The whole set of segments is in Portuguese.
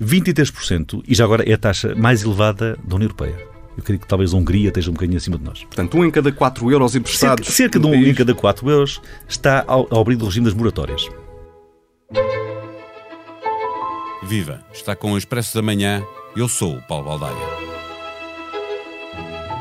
23% e já agora é a taxa mais elevada da União Europeia. Eu creio que talvez a Hungria esteja um bocadinho acima de nós. Portanto, um em cada 4 euros emprestados. Cerca, cerca de um país... em cada 4 euros está ao, ao abrir do regime das moratórias. Viva! Está com o Expresso da Manhã. Eu sou o Paulo Baldaia.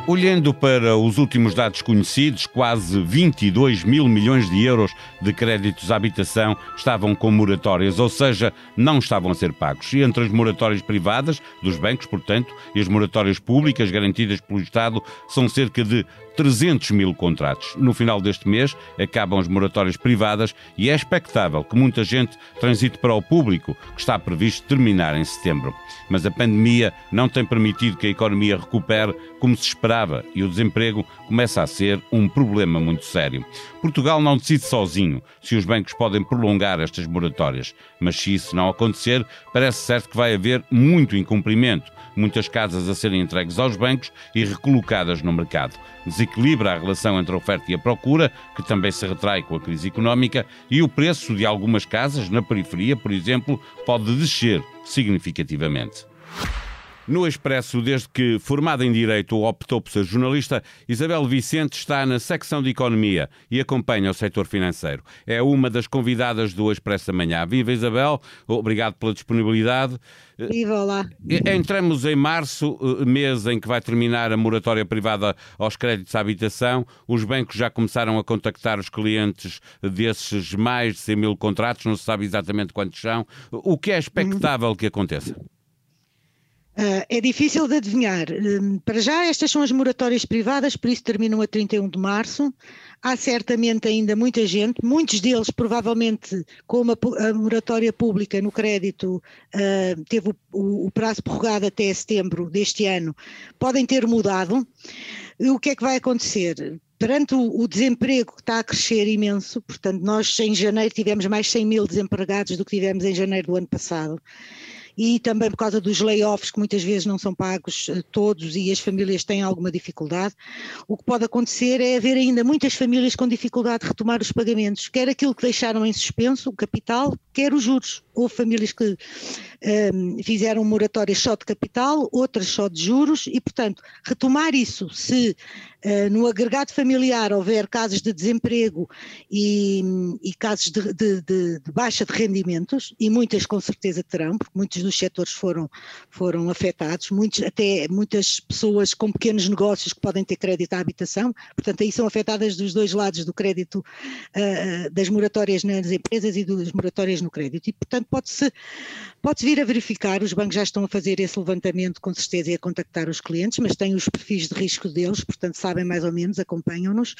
Olhando para os últimos dados conhecidos, quase 22 mil milhões de euros de créditos à habitação estavam com moratórias, ou seja, não estavam a ser pagos. E entre as moratórias privadas, dos bancos, portanto, e as moratórias públicas garantidas pelo Estado, são cerca de 300 mil contratos. No final deste mês acabam as moratórias privadas e é expectável que muita gente transite para o público, que está previsto terminar em setembro. Mas a pandemia não tem permitido que a economia recupere como se esperava e o desemprego começa a ser um problema muito sério. Portugal não decide sozinho se os bancos podem prolongar estas moratórias, mas se isso não acontecer, parece certo que vai haver muito incumprimento, muitas casas a serem entregues aos bancos e recolocadas no mercado desequilibra a relação entre a oferta e a procura, que também se retrai com a crise económica, e o preço de algumas casas na periferia, por exemplo, pode descer significativamente. No Expresso, desde que, formada em Direito, optou por ser jornalista, Isabel Vicente está na secção de Economia e acompanha o setor financeiro. É uma das convidadas do Expresso da Manhã. Viva Isabel, obrigado pela disponibilidade. Viva, olá. Entramos em março, eh, mês em que vai terminar a moratória privada aos créditos à habitação. Os bancos já começaram a contactar os clientes desses mais de 100 mil contratos, não se sabe exatamente quantos são. O que é expectável que aconteça? Uh, é difícil de adivinhar. Um, para já, estas são as moratórias privadas, por isso terminam a 31 de março. Há certamente ainda muita gente, muitos deles, provavelmente, como a, a moratória pública no crédito uh, teve o, o, o, prazo prorrogado até setembro deste ano, podem ter mudado. O que é que vai acontecer? Perante o, desemprego que está a crescer imenso, portanto, nós em janeiro tivemos mais 100 mil desempregados do que tivemos em janeiro do ano passado e também por causa dos layoffs que muitas vezes não são pagos eh, todos e as famílias têm alguma dificuldade, o que pode acontecer é haver ainda muitas famílias com dificuldade de retomar os pagamentos, quer aquilo que deixaram em suspenso, o capital, quer os juros. Houve famílias que um, ehm, fizeram moratórias só de capital, outras só de juros e, portanto, retomar isso se no agregado familiar houver casos de desemprego e, e casos de, de, de, de baixa de rendimentos, e muitas com certeza terão, porque muitos dos setores foram, foram afetados, muitos, até muitas pessoas com pequenos negócios que podem ter crédito à habitação, portanto aí são afetadas dos dois lados do crédito, uh, das moratórias nas empresas e das moratórias no crédito, e portanto pode-se pode vir a verificar, os bancos já estão a fazer esse levantamento com certeza e a contactar os clientes, mas têm os perfis de risco deles, portanto sabem mais ou menos, acompanham-nos,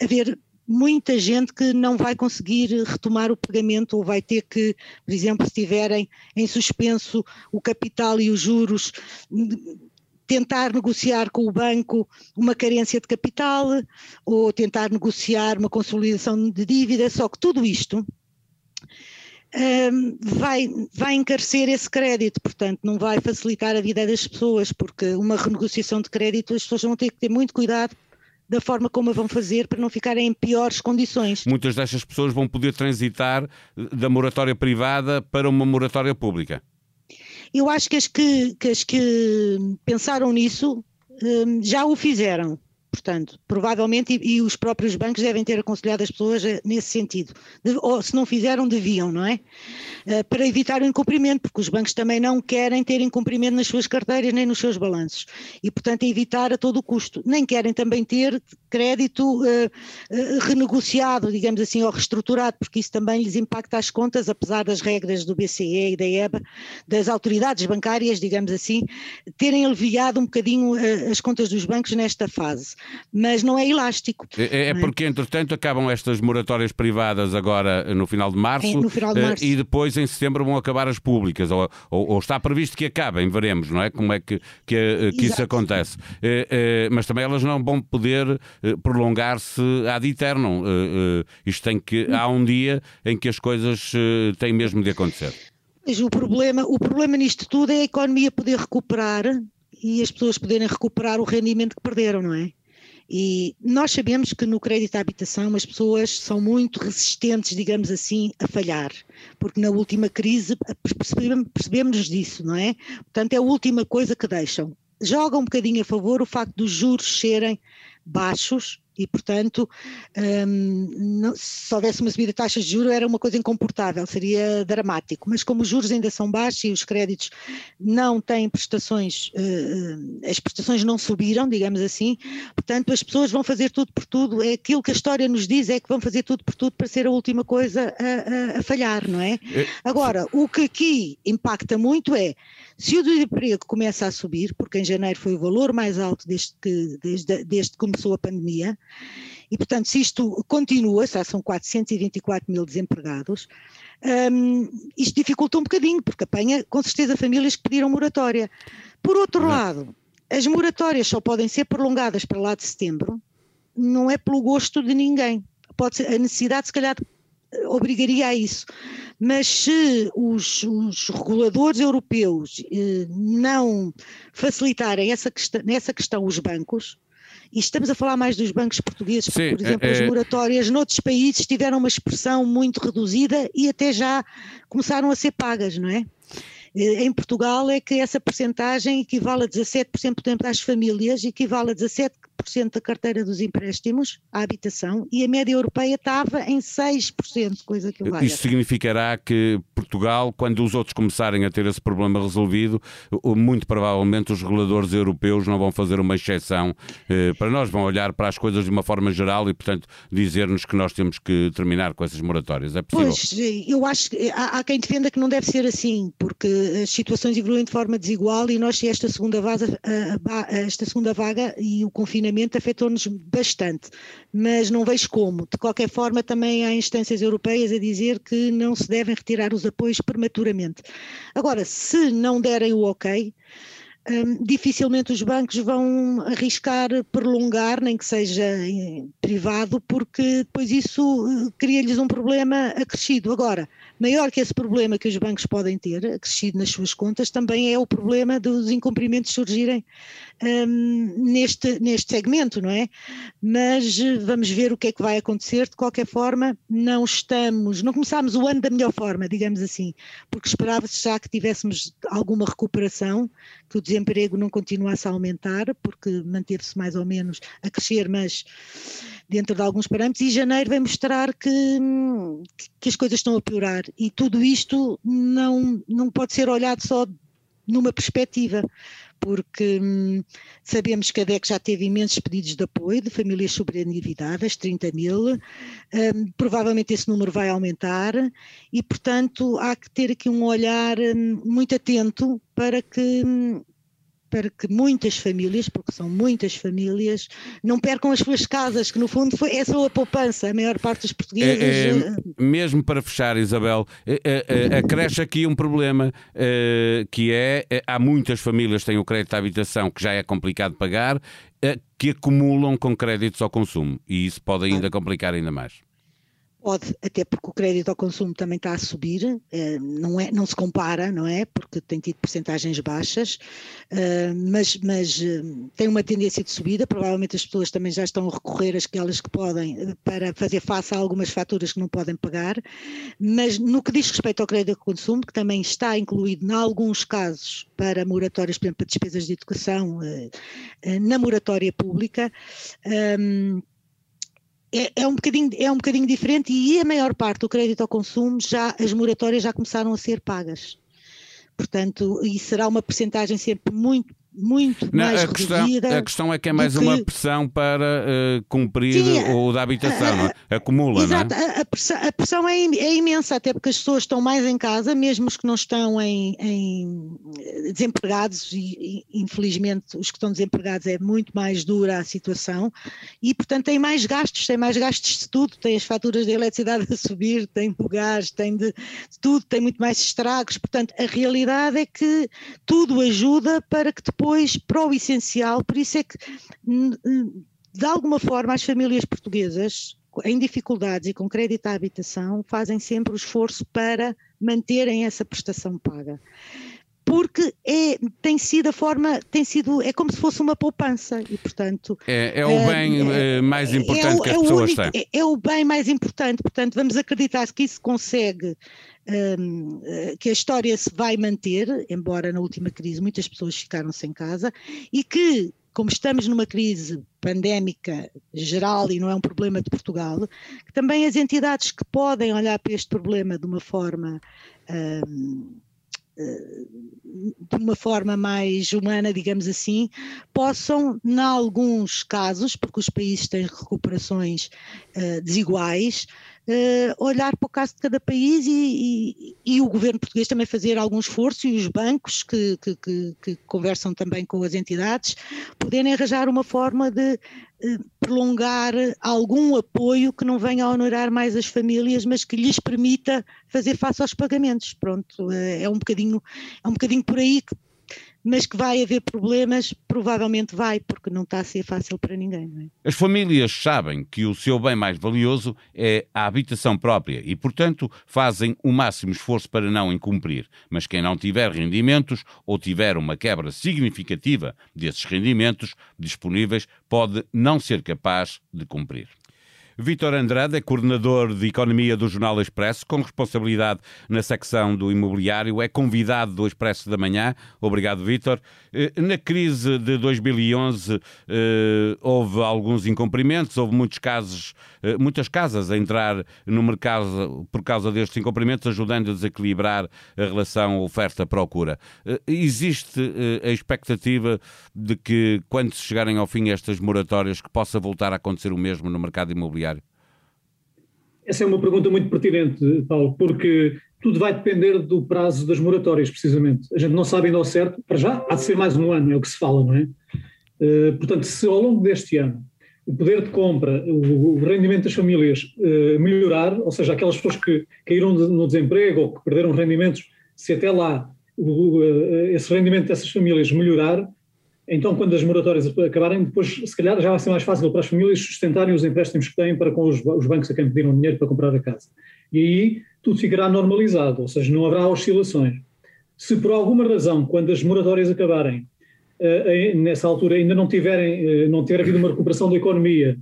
a ver muita gente que não vai conseguir retomar o pagamento ou vai ter que, por exemplo, se tiverem em suspenso o capital e os juros, tentar negociar com o banco uma carência de capital ou tentar negociar uma consolidação de dívida, só que tudo isto um, vai, vai encarecer esse crédito, portanto, não vai facilitar a vida das pessoas, porque uma renegociação de crédito as pessoas vão ter que ter muito cuidado da forma como a vão fazer para não ficarem em piores condições. Muitas destas pessoas vão poder transitar da moratória privada para uma moratória pública. Eu acho que as que, que, as que pensaram nisso um, já o fizeram. Portanto, provavelmente, e, e, os próprios bancos devem ter aconselhado as pessoas nesse sentido. De, ou se não fizeram, deviam, não é? Uh, para evitar o incumprimento, porque os bancos também não querem ter incumprimento nas suas carteiras nem nos seus balanços. E, portanto, evitar a todo o custo. Nem querem também ter crédito uh, uh, renegociado, digamos assim, ou reestruturado, porque isso também lhes impacta as contas, apesar das regras do BCE e da EBA, das autoridades bancárias, digamos assim, terem aliviado um bocadinho as contas dos bancos nesta fase mas não é elástico. É, é, é porque, entretanto, acabam estas moratórias privadas agora no final de março, é, final de março. e depois em setembro vão acabar as públicas, ou, ou, ou, está previsto que acabem, veremos, não é? Como é que, que, que isso acontece. É, é, mas também elas não vão poder eh, prolongar-se ad eternum. Eh, eh, isto tem que. Há um dia em que as coisas têm mesmo de acontecer. Mas o problema, o problema nisto tudo é a economia poder recuperar e as pessoas poderem recuperar o rendimento que perderam, não é? E nós sabemos que no crédito à habitação as pessoas são muito resistentes, digamos assim, a falhar, porque na última crise percebemos disso, não é? Portanto, é a última coisa que deixam. Joga um bocadinho a favor o facto dos juros serem baixos e, portanto, um, não, se houvesse uma subida de taxas de juros era uma coisa incomportável, seria dramático. Mas como os juros ainda são baixos e os créditos não têm prestações, uh, as prestações não subiram, digamos assim, portanto as pessoas vão fazer tudo por tudo, é aquilo que a história nos diz, é que vão fazer tudo por tudo para ser a última coisa a, a, a falhar, não é? é? Agora, o que aqui impacta muito é, se o desemprego começa a subir, porque em janeiro foi o valor mais alto desde que, desde, desde que começou a pandemia, e, portanto, se isto continua, já são 424 mil desempregados, um, isto dificulta um bocadinho, porque apanha com certeza famílias que pediram moratória. Por outro lado, as moratórias só podem ser prolongadas para lá de setembro, não é pelo gosto de ninguém. Pode ser, a necessidade, se calhar, obrigaria a isso. Mas se os, os reguladores europeus eh, não facilitarem essa questão, nessa questão os bancos, e estamos a falar mais dos bancos portugueses, porque, por exemplo, é, as é. moratórias noutros países tiveram uma expressão muito reduzida e até já começaram a ser pagas, não é? Eh, em Portugal é que essa percentagem equivale a 17%, portanto, às famílias, equivale a 17% da carteira dos empréstimos à habitação e a média europeia estava em 6%, coisa que vai. Isso significará que Portugal, quando os outros começarem a ter esse problema resolvido, muito provavelmente os reguladores europeus não vão fazer uma exceção eh, para nós, vão olhar para as coisas de uma forma geral e, portanto, dizer-nos que nós temos que terminar com essas moratórias. É possível? Pois, eu acho que há, há quem defenda que não deve ser assim, porque as situações evoluem de forma desigual e nós, esta segunda, vaga, esta segunda vaga e o confinamento afetou-nos bastante, mas não vejo como. De qualquer forma, também há instâncias europeias a dizer que não se devem retirar os apoios prematuramente. Agora, se não derem o ok, um, dificilmente os bancos vão arriscar prolongar, nem que seja privado, porque depois isso uh, cria-lhes um problema acrescido. Agora, maior que esse problema que os bancos podem ter, acrescido nas suas contas, também é o problema dos incumprimentos surgirem um, neste, neste segmento, não é? Mas eh, vamos ver o que é que vai acontecer. De qualquer forma, não estamos, não começámos o ano da melhor forma, digamos assim, porque esperava-se já que tivéssemos alguma recuperação, que o desemprego não continuasse a aumentar, porque manteve-se mais ou menos a crescer, mas dentro de alguns parâmetros, e janeiro vai mostrar que, que as coisas estão a piorar. E tudo isto não, não pode ser olhado só numa perspectiva, porque hum, sabemos que a DEC já teve imensos pedidos de apoio de famílias sobreendividadas, 30 mil, hum, provavelmente esse número vai aumentar e, portanto, há que ter aqui um olhar hum, muito atento para que hum, para que muitas famílias, porque são muitas famílias, não percam as suas casas, que no fundo foi, é só a poupança, a maior parte dos portugueses. É, é, eh, mesmo para fechar, Isabel, é, é, acresce aqui um problema que é, há muitas famílias que têm o crédito à habitação que já é complicado pagar, que acumulam com créditos ao consumo e isso pode ainda complicar ainda mais. Pode, até porque o crédito ao consumo também está a subir, eh, não, é, não se compara, não é? Porque tem tido percentagens baixas, eh, mas, mas eh, tem uma tendência de subida. Provavelmente as pessoas também já estão a recorrer àquelas que podem para fazer face a algumas faturas que não podem pagar. Mas no que diz respeito ao crédito ao consumo, que também está incluído, em alguns casos, para moratórias, por exemplo, para despesas de educação, na moratória pública é, é, um bocadinho, é um bocadinho diferente e a maior parte do crédito ao consumo já as moratórias já começaram a ser pagas. Portanto, e será uma percentagem sempre muito muito não, mais a questão. A questão é que é mais uma pressão para uh, cumprir Sim, o da habitação, não é? Acumula, exato, não é? A, pressão, a pressão é, é, imensa, até porque as pessoas estão mais em casa, mesmo os que não estão em, em desempregados, e, e, infelizmente os que estão desempregados é muito mais dura a situação, e portanto têm mais gastos, têm mais gastos de tudo, têm as faturas de eletricidade a subir, têm do gás, têm de, de tudo, têm muito mais estragos, portanto a realidade é que tudo ajuda para que depois depois para o essencial, por isso é que, de alguma forma, as famílias portuguesas em dificuldades e com crédito à habitação fazem sempre o esforço para manterem essa prestação paga. porque é, tem sido a forma, tem sido, é como se fosse uma poupança e, portanto... É, é o bem é, mais importante é, que as pessoas único, têm. É, o bem mais importante, portanto, vamos acreditar que isso consegue um, que a história se vai manter, embora na última crise muitas pessoas ficaram sem casa, e que como estamos numa crise pandémica geral e não é um problema de Portugal, que também as entidades que podem olhar para este problema de uma forma hum, de uma forma mais humana, digamos assim, possam, em alguns casos, porque os países têm recuperações uh, desiguais, uh, olhar para o caso de cada país e, e, e, o governo português também fazer algum esforço e os bancos que, que, que, que conversam também com as entidades poderem arranjar uma forma de uh, prolongar algum apoio que não venha a honorar mais as famílias, mas que lhes permita fazer face aos pagamentos. Pronto, uh, é um bocadinho, é um bocadinho por aí que mas que vai haver problemas, provavelmente vai, porque não está a ser fácil para ninguém. É? As famílias sabem que o seu bem mais valioso é a habitação própria e, portanto, fazem o máximo esforço para não incumprir. Mas quem não tiver rendimentos ou tiver uma quebra significativa desses rendimentos disponíveis pode não ser capaz de cumprir. Vítor Andrade é coordenador de Economia do Jornal Expresso, com responsabilidade na secção do imobiliário, é convidado do Expresso da Manhã. Obrigado, Vítor. Eh, na crise de 2011 eh, houve alguns incumprimentos, houve muitos casos, eh, muitas casas a entrar no mercado por causa destes incumprimentos, ajudando a desequilibrar a relação oferta-procura. Existe a expectativa de que, quando chegarem ao fim estas moratórias, que possa voltar a acontecer o mesmo no mercado imobiliário? Essa é uma pergunta muito pertinente, Paulo, porque tudo vai depender do prazo das moratórias, precisamente. A gente não sabe ainda ao certo, para já há de ser mais um ano, é o que se fala, não é? Uh, portanto, se ao longo deste ano o poder de compra, o, rendimento das famílias uh, melhorar, ou seja, aquelas pessoas que caíram no desemprego ou que perderam rendimentos, se até lá o, uh, esse rendimento dessas famílias melhorar, então, quando as moratórias acabarem, depois, se calhar, já vai ser mais fácil para as famílias sustentarem os empréstimos que têm para com os, os bancos a quem pediram dinheiro para comprar a casa. E aí tudo ficará normalizado, ou seja, não haverá oscilações. Se por alguma razão, quando as moratórias acabarem, uh, nessa altura ainda não tiverem, uh, não tiver havido uma recuperação da economia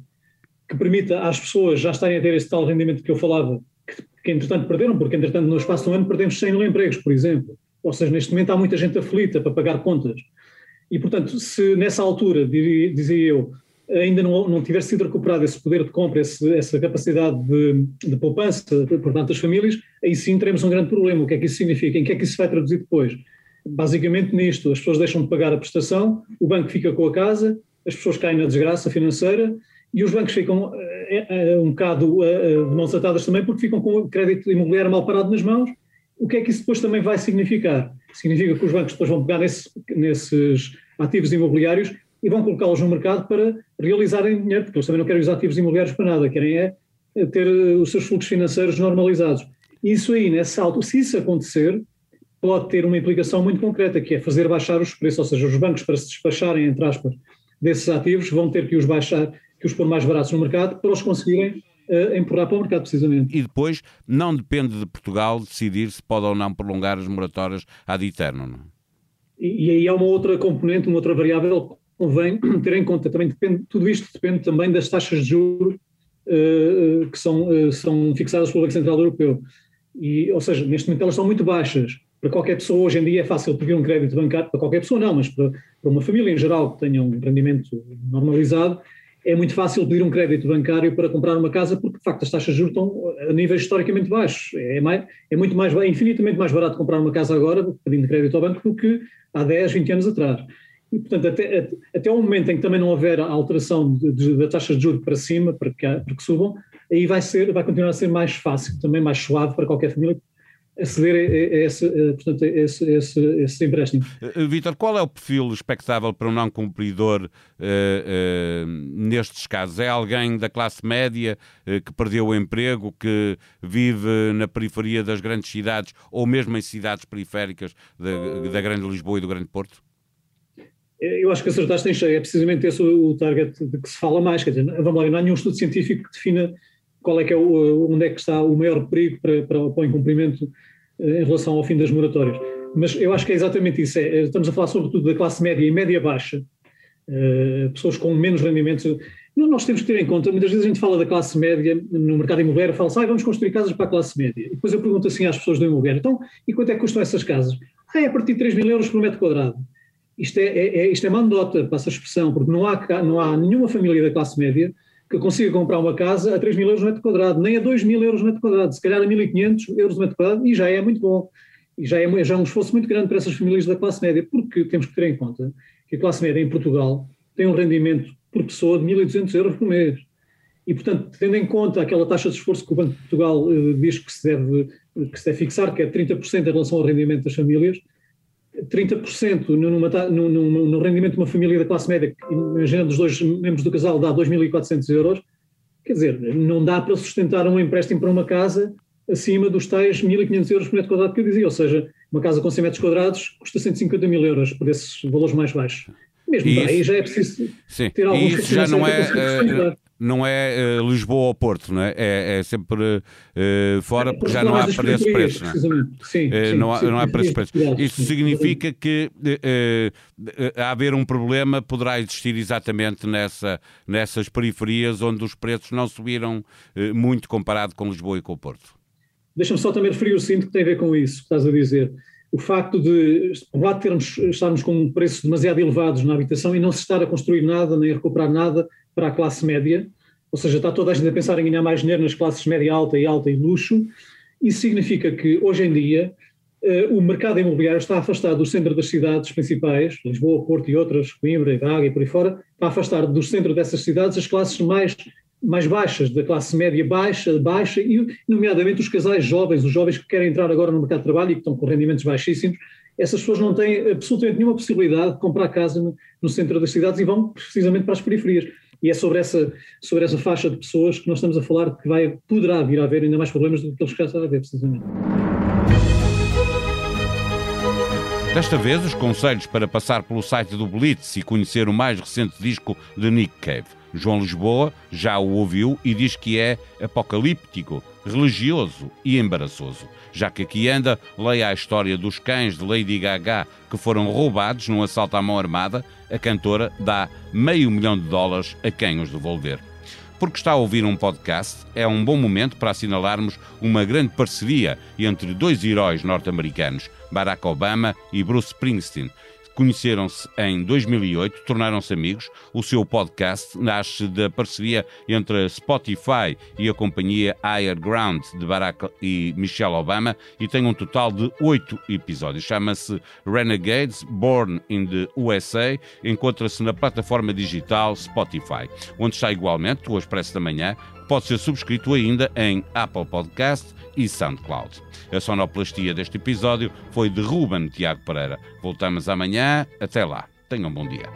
que permita às pessoas já estarem a ter esse tal rendimento que eu falava, que, que entretanto perderam, porque entretanto no espaço de um ano perdemos 100 mil empregos, por exemplo. Ou seja, neste momento há muita gente aflita para pagar contas. E, portanto, se nessa altura, diria, dizia eu, ainda não, não tivesse sido recuperado esse poder de compra, esse, essa capacidade de, de poupança, portanto, das famílias, aí sim teremos um grande problema. O que é que isso significa? Em que é que isso vai traduzir depois? Basicamente nisto, as pessoas deixam de pagar a prestação, o banco fica com a casa, as pessoas caem na desgraça financeira e os bancos ficam é, é, um bocado é, de mãos atadas também porque ficam com o crédito imobiliário mal parado nas mãos. O que é que isso depois também vai significar? Significa que os bancos depois vão pegar nesse, nesses ativos imobiliários e vão colocá-los no mercado para realizarem dinheiro, porque eles também não querem os ativos imobiliários para nada, querem é ter os seus fluxos financeiros normalizados. Isso aí, nessa altura, se isso acontecer, pode ter uma implicação muito concreta, que é fazer baixar os preços, ou seja, os bancos para se despacharem, entre aspas, desses ativos, vão ter que os baixar, que os pôr mais baratos no mercado para os conseguirem uh, empurrar para o mercado, precisamente. E depois, não depende de Portugal decidir se pode ou não prolongar as moratórias ad eterno, não? E, e aí há uma outra componente, uma outra variável que convém ter em conta. Também depende, tudo isto depende também das taxas de juros uh, que são, uh, são fixadas pelo Banco Central Europeu. E, ou seja, neste momento elas são muito baixas. Para qualquer pessoa, hoje em dia, é fácil pedir um crédito bancário, para qualquer pessoa não, mas para, para uma família em geral que tenha um rendimento normalizado, é muito fácil pedir um crédito bancário para comprar uma casa porque, de facto, as taxas de juros estão a níveis historicamente baixos. É, mais, é muito mais, é infinitamente mais barato comprar uma casa agora, pedindo crédito ao banco, do que há 10, 20 anos atrás. E, portanto, até, até o momento em que também não houver a alteração da taxa de juros para cima, para que, para que subam, aí vai, ser, vai continuar a ser mais fácil, também mais suave para qualquer família aceder a, a, esse, a, portanto, a esse, esse, esse empréstimo. Uh, Vítor, qual é o perfil expectável para um não cumpridor uh, uh, nestes casos? É alguém da classe média que perdeu o emprego, que vive na periferia das grandes cidades ou mesmo em cidades periféricas da, da Grande Lisboa e do Grande Porto? Eu acho que acertaste em cheio, é precisamente esse o target de que se fala mais, quer dizer, vamos lá, não há nenhum estudo científico que defina qual é que é o, onde é que está o maior perigo para, para, para o incumprimento eh, em relação ao fim das moratórias. Mas eu acho que é exatamente isso. É, estamos a falar sobretudo da classe média e média baixa, uh, pessoas com menos rendimentos. Nós temos que ter em conta, muitas vezes a gente fala da classe média no mercado imobiliário, fala assim, ah, vamos construir casas para a classe média. E depois eu pergunto assim às pessoas do imobiliário, então, e quanto é que custam essas casas? Ah, é a partir de 3 mil euros por metro quadrado. Isto é, é, é isto é mandota, passa a expressão, porque não há, não há nenhuma família da classe média que consiga comprar uma casa a 3 mil euros no metro quadrado, nem a 2 mil euros no metro quadrado, se calhar a 1.500 euros no metro quadrado, e já é muito bom. E já é, já é um esforço muito grande para essas famílias da classe média, porque temos que ter em conta que a classe média em Portugal tem um rendimento por pessoa de 1.200 euros por mês. E, portanto, tendo em conta aquela taxa de esforço que o Banco de Portugal uh, diz que se, deve, que se deve fixar, que é 30% em relação ao rendimento das famílias, 30% numa, no, no, no, rendimento de uma família da classe média, imaginando os dois membros do casal, dá 2.400 euros, quer dizer, não dá para sustentar um empréstimo para uma casa acima dos tais 1.500 euros por metro quadrado que eu dizia, ou seja, uma casa com 100 metros quadrados custa 150 mil euros por esses valores mais baixos. Mesmo isso, daí já é preciso sim, ter algum isso já não é, não é uh, Lisboa ou Porto, não é? É, é sempre uh, fora, porque já não há esse preço. Não, é? sim, uh, sim, não, há, sim, não há para esse preço. Isso significa que a haver um problema poderá existir exatamente nessa, nessas periferias onde os preços não subiram muito comparado com Lisboa e com o Porto. Deixa-me só também referir o seguinte que tem a ver com isso que estás a dizer. O facto de, por lado, termos, estarmos com preços demasiado elevados na habitação e não se estar a construir nada, nem a recuperar nada, para a classe média, ou seja, está toda a gente a pensar em ganhar mais dinheiro nas classes média alta e alta e luxo, isso significa que hoje em dia uh, o mercado imobiliário está afastado do centro das cidades principais, Lisboa, Porto e outras, Coimbra, Braga e por aí fora, está afastado do centro dessas cidades as classes mais mais baixas, da classe média baixa, baixa, e nomeadamente os casais jovens, os jovens que querem entrar agora no mercado de trabalho e que estão com rendimentos baixíssimos, essas pessoas não têm absolutamente nenhuma possibilidade de comprar casa no, no centro das cidades e vão precisamente para as periferias. E é sobre essa, sobre essa faixa de pessoas que nós estamos a falar que vai, poderá vir a haver ainda mais problemas do que aqueles que já a haver, precisamente. Desta vez, os conselhos para passar pelo site do Blitz e conhecer o mais recente disco de Nick Cave. João Lisboa já o ouviu e diz que é apocalíptico, religioso e embaraçoso. Já que aqui anda, leia a história dos cães de Lady Gaga que foram roubados num assalto à mão armada. A cantora dá meio milhão de dólares a quem os devolver. Porque está a ouvir um podcast, é um bom momento para assinalarmos uma grande parceria entre dois heróis norte-americanos, Barack Obama e Bruce Springsteen, Conheceram-se em 2008, tornaram-se amigos. O seu podcast nasce da parceria entre a Spotify e a companhia Higher Ground de Barack e Michelle Obama e tem um total de oito episódios. Chama-se Renegades Born in the USA. Encontra-se na plataforma digital Spotify, onde está igualmente o Expresso da Manhã pode ser subscrito ainda em Apple Podcasts e SoundCloud. A sonoplastia deste episódio foi de Ruben Tiago Pereira. Voltamos amanhã. Até lá. Tenham um bom dia.